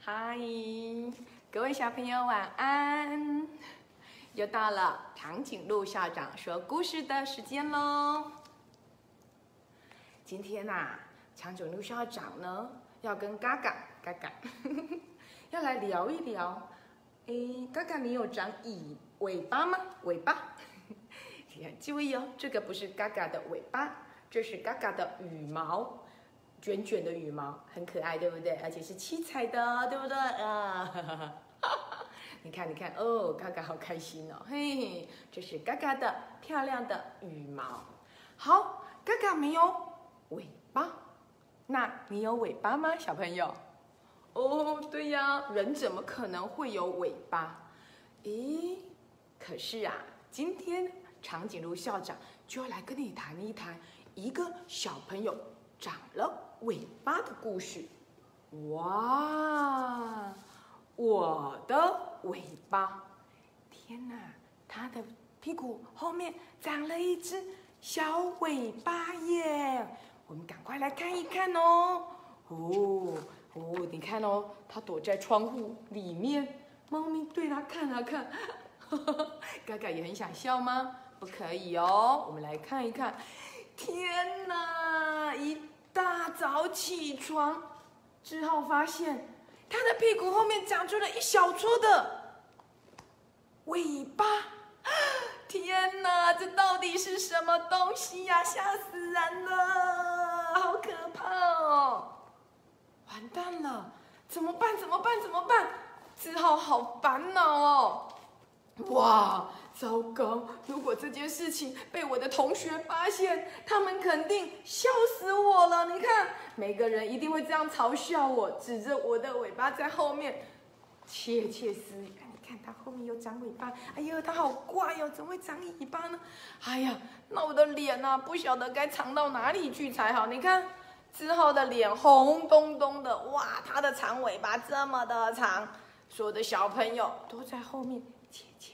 嗨，各位小朋友晚安！又到了长颈鹿校长说故事的时间喽。今天呐、长颈鹿校长呢要跟嘎嘎嘎嘎 要来聊一聊。诶，嘎嘎，你有长尾尾巴吗？尾巴？注意哦，这个不是嘎嘎的尾巴，这是嘎嘎的羽毛。卷卷的羽毛很可爱，对不对？而且是七彩的，对不对啊？你看，你看，哦，嘎嘎好开心哦，嘿，这是嘎嘎的漂亮的羽毛。好，嘎嘎没有尾巴，那你有尾巴吗，小朋友？哦，对呀，人怎么可能会有尾巴？咦，可是啊，今天长颈鹿校长就要来跟你谈一谈一个小朋友长了。尾巴的故事，哇！我的尾巴，天哪！它的屁股后面长了一只小尾巴耶！我们赶快来看一看哦。哦哦，你看哦，它躲在窗户里面，猫咪对它看啊看。嘎嘎也很想笑吗？不可以哦。我们来看一看，天哪！一大早起床之后，发现他的屁股后面长出了一小撮的尾巴。天哪，这到底是什么东西呀？吓死人了，好可怕哦！完蛋了，怎么办？怎么办？怎么办？志浩好烦恼哦！哇！糟糕！如果这件事情被我的同学发现，他们肯定笑死我了。你看，每个人一定会这样嘲笑我，指着我的尾巴在后面窃窃私语。你看，它后面有长尾巴。哎呦，它好怪哦，怎么会长尾巴呢？哎呀，那我的脸啊，不晓得该藏到哪里去才好。你看，之后的脸红咚咚的，哇，它的长尾巴这么的长，所有的小朋友都在后面窃窃。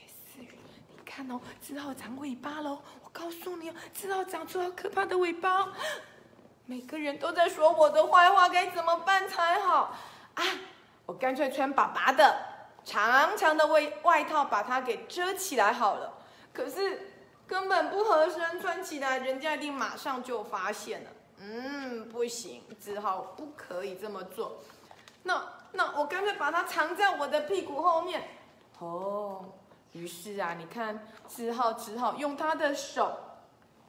看哦，只好长尾巴喽！我告诉你哦，只好长出好可怕的尾巴。每个人都在说我的坏话，该怎么办才好啊？我干脆穿爸爸的长长的外外套，把它给遮起来好了。可是根本不合身，穿起来人家一定马上就发现了。嗯，不行，只好不可以这么做。那那我干脆把它藏在我的屁股后面。哦。于是啊，你看，只好只好用他的手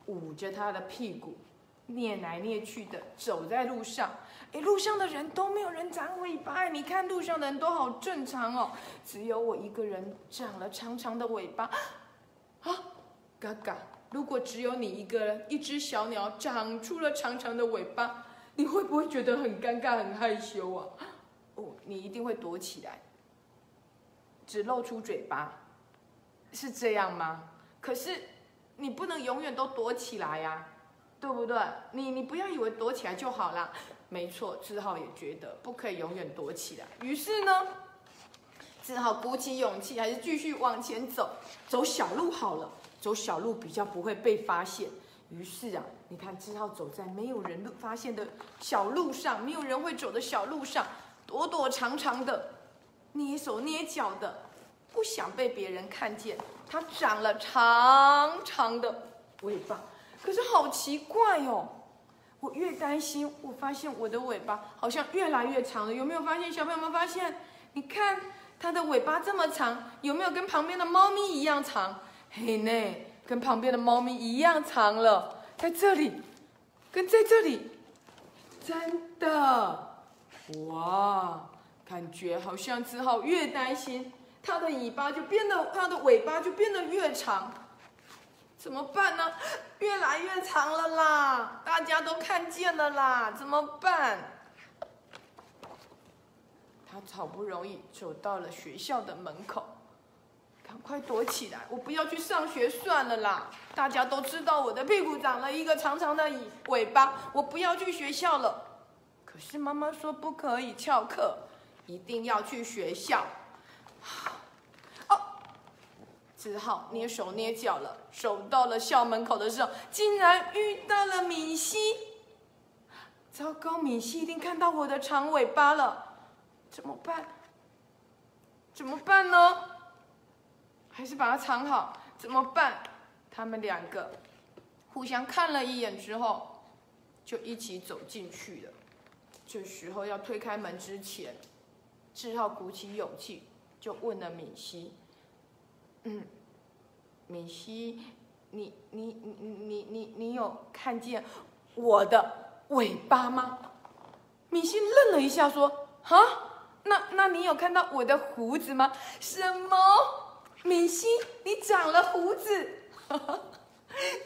捂着他的屁股，捏来捏去的走在路上。哎，路上的人都没有人长尾巴，你看路上的人都好正常哦，只有我一个人长了长长的尾巴。啊，嘎嘎！如果只有你一个人，一只小鸟长出了长长的尾巴，你会不会觉得很尴尬、很害羞啊？哦，你一定会躲起来，只露出嘴巴。是这样吗？可是你不能永远都躲起来呀，对不对？你你不要以为躲起来就好啦。没错，志浩也觉得不可以永远躲起来。于是呢，志浩鼓起勇气，还是继续往前走，走小路好了，走小路比较不会被发现。于是啊，你看志浩走在没有人发现的小路上，没有人会走的小路上，躲躲藏藏的，捏手捏脚的。不想被别人看见，它长了长长的尾巴。可是好奇怪哦，我越担心，我发现我的尾巴好像越来越长了。有没有发现？小朋友们发现？你看它的尾巴这么长，有没有跟旁边的猫咪一样长？嘿呢，跟旁边的猫咪一样长了，在这里，跟在这里，真的，哇，感觉好像只好越担心。它的尾巴就变得，它的尾巴就变得越长，怎么办呢？越来越长了啦！大家都看见了啦，怎么办？他好不容易走到了学校的门口，赶快躲起来！我不要去上学算了啦！大家都知道我的屁股长了一个长长的尾巴，我不要去学校了。可是妈妈说不可以翘课，一定要去学校。哦，只好捏手捏脚了。走到了校门口的时候，竟然遇到了米西。糟糕，米西一定看到我的长尾巴了。怎么办？怎么办呢？还是把它藏好？怎么办？他们两个互相看了一眼之后，就一起走进去了。这时候要推开门之前，志浩鼓起勇气，就问了敏熙：“嗯，敏熙，你你你你你你有看见我的尾巴吗？”敏熙愣了一下，说：“啊，那那你有看到我的胡子吗？什么？敏熙，你长了胡子？”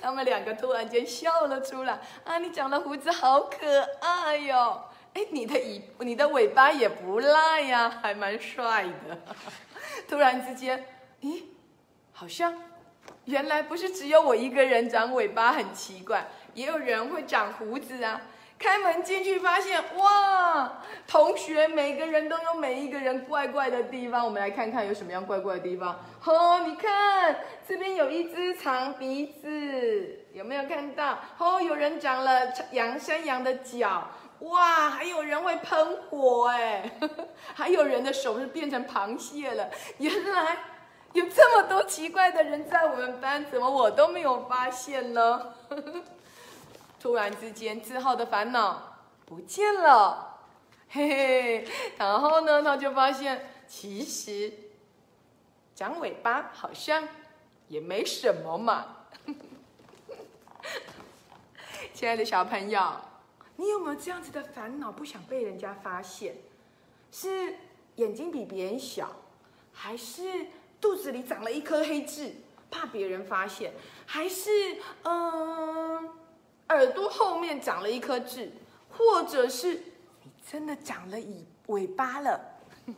他们两个突然间笑了出来。啊，你长了胡子，好可爱哟！哎，你的尾，你的尾巴也不赖呀，还蛮帅的。突然之间，咦，好像原来不是只有我一个人长尾巴很奇怪，也有人会长胡子啊。开门进去发现，哇，同学每个人都有每一个人怪怪的地方。我们来看看有什么样怪怪的地方。哦，你看这边有一只长鼻子，有没有看到？哦，有人长了羊山羊的脚。哇，还有人会喷火哎，还有人的手是变成螃蟹了。原来有这么多奇怪的人在我们班，怎么我都没有发现呢？突然之间，志浩的烦恼不见了，嘿嘿。然后呢，他就发现其实长尾巴好像也没什么嘛。亲爱的小朋友。你有没有这样子的烦恼？不想被人家发现，是眼睛比别人小，还是肚子里长了一颗黑痣，怕别人发现，还是嗯耳朵后面长了一颗痣，或者是你真的长了尾尾巴了？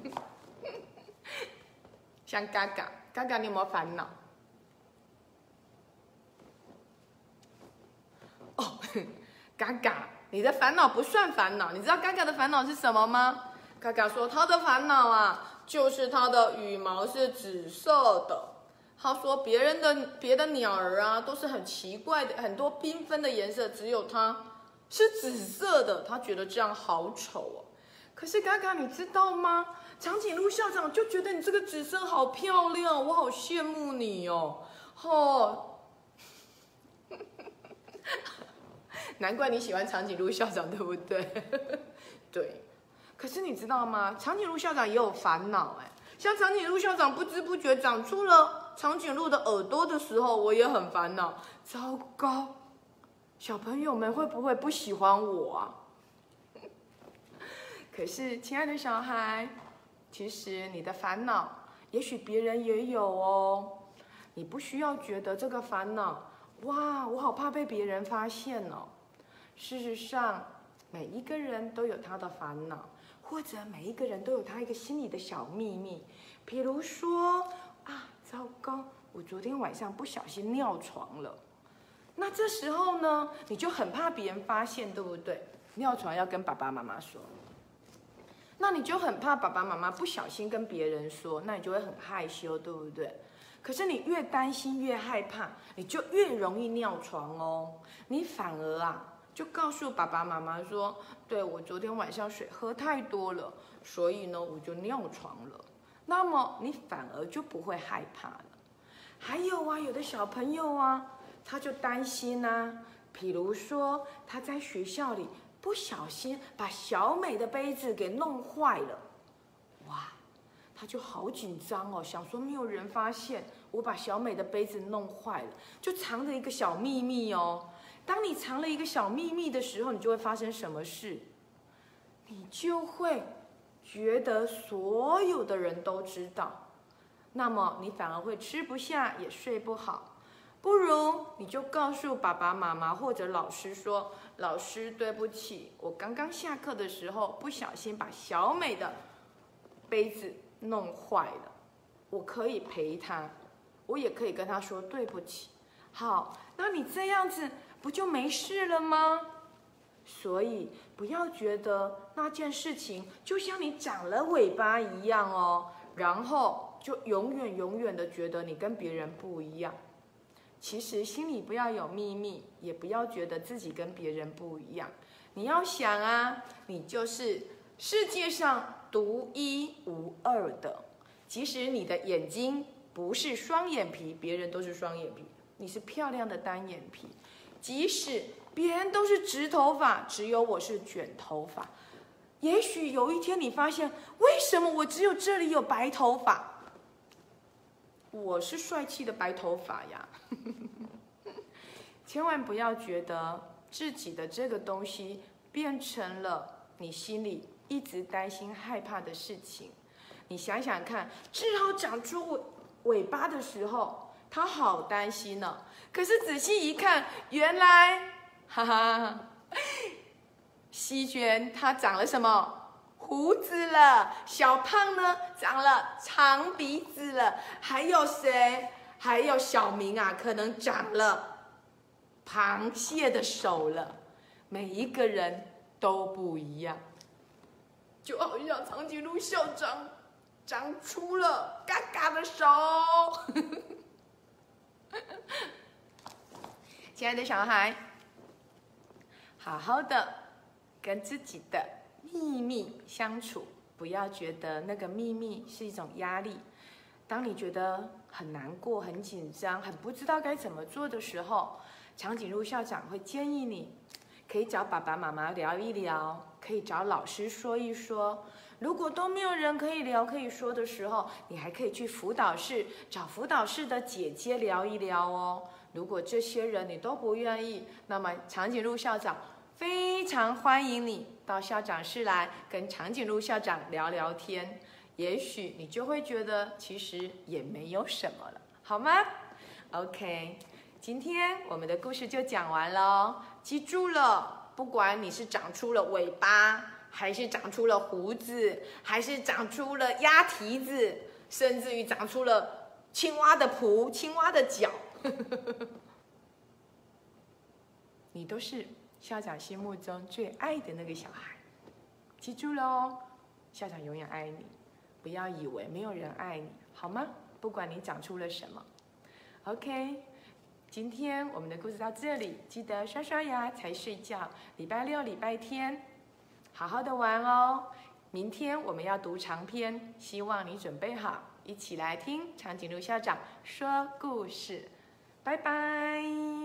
像嘎嘎，嘎嘎，你有没有烦恼？哦，嘎嘎。你的烦恼不算烦恼，你知道嘎嘎的烦恼是什么吗？嘎嘎说他的烦恼啊，就是他的羽毛是紫色的。他说别人的别的鸟儿啊都是很奇怪的，很多缤纷的颜色，只有它是紫色的，他觉得这样好丑哦。可是嘎嘎，你知道吗？长颈鹿校长就觉得你这个紫色好漂亮，我好羡慕你哦。哦。难怪你喜欢长颈鹿校长，对不对？对，可是你知道吗？长颈鹿校长也有烦恼哎。像长颈鹿校长不知不觉长出了长颈鹿的耳朵的时候，我也很烦恼。糟糕，小朋友们会不会不喜欢我啊？可是，亲爱的小孩，其实你的烦恼，也许别人也有哦。你不需要觉得这个烦恼，哇，我好怕被别人发现哦。事实上，每一个人都有他的烦恼，或者每一个人都有他一个心里的小秘密。比如说，啊，糟糕，我昨天晚上不小心尿床了。那这时候呢，你就很怕别人发现，对不对？尿床要跟爸爸妈妈说。那你就很怕爸爸妈妈不小心跟别人说，那你就会很害羞，对不对？可是你越担心越害怕，你就越容易尿床哦。你反而啊。就告诉爸爸妈妈说：“对我昨天晚上水喝太多了，所以呢我就尿床了。”那么你反而就不会害怕了。还有啊，有的小朋友啊，他就担心呐，比如说他在学校里不小心把小美的杯子给弄坏了，哇，他就好紧张哦，想说没有人发现我把小美的杯子弄坏了，就藏着一个小秘密哦。当你藏了一个小秘密的时候，你就会发生什么事？你就会觉得所有的人都知道，那么你反而会吃不下，也睡不好。不如你就告诉爸爸妈妈或者老师说：“老师，对不起，我刚刚下课的时候不小心把小美的杯子弄坏了。我可以陪她，我也可以跟她说对不起。”好，那你这样子。不就没事了吗？所以不要觉得那件事情就像你长了尾巴一样哦，然后就永远永远的觉得你跟别人不一样。其实心里不要有秘密，也不要觉得自己跟别人不一样。你要想啊，你就是世界上独一无二的。即使你的眼睛不是双眼皮，别人都是双眼皮，你是漂亮的单眼皮。即使别人都是直头发，只有我是卷头发。也许有一天你发现，为什么我只有这里有白头发？我是帅气的白头发呀！千万不要觉得自己的这个东西变成了你心里一直担心害怕的事情。你想想看，志豪长出尾尾巴的时候，他好担心呢。可是仔细一看，原来，哈哈，西娟她长了什么？胡子了。小胖呢，长了长鼻子了。还有谁？还有小明啊，可能长了螃蟹的手了。每一个人都不一样，就好像长颈鹿校长长出了嘎嘎的手。亲爱的小孩，好好的跟自己的秘密相处，不要觉得那个秘密是一种压力。当你觉得很难过、很紧张、很不知道该怎么做的时候，长颈鹿校长会建议你，可以找爸爸妈妈聊一聊，可以找老师说一说。如果都没有人可以聊、可以说的时候，你还可以去辅导室找辅导室的姐姐聊一聊哦。如果这些人你都不愿意，那么长颈鹿校长非常欢迎你到校长室来跟长颈鹿校长聊聊天。也许你就会觉得其实也没有什么了，好吗？OK，今天我们的故事就讲完了。记住了，不管你是长出了尾巴，还是长出了胡子，还是长出了鸭蹄子，甚至于长出了青蛙的蹼、青蛙的脚。你都是校长心目中最爱的那个小孩，记住了哦，校长永远爱你，不要以为没有人爱你，好吗？不管你长出了什么，OK。今天我们的故事到这里，记得刷刷牙才睡觉。礼拜六、礼拜天，好好的玩哦。明天我们要读长篇，希望你准备好，一起来听长颈鹿校长说故事。拜拜。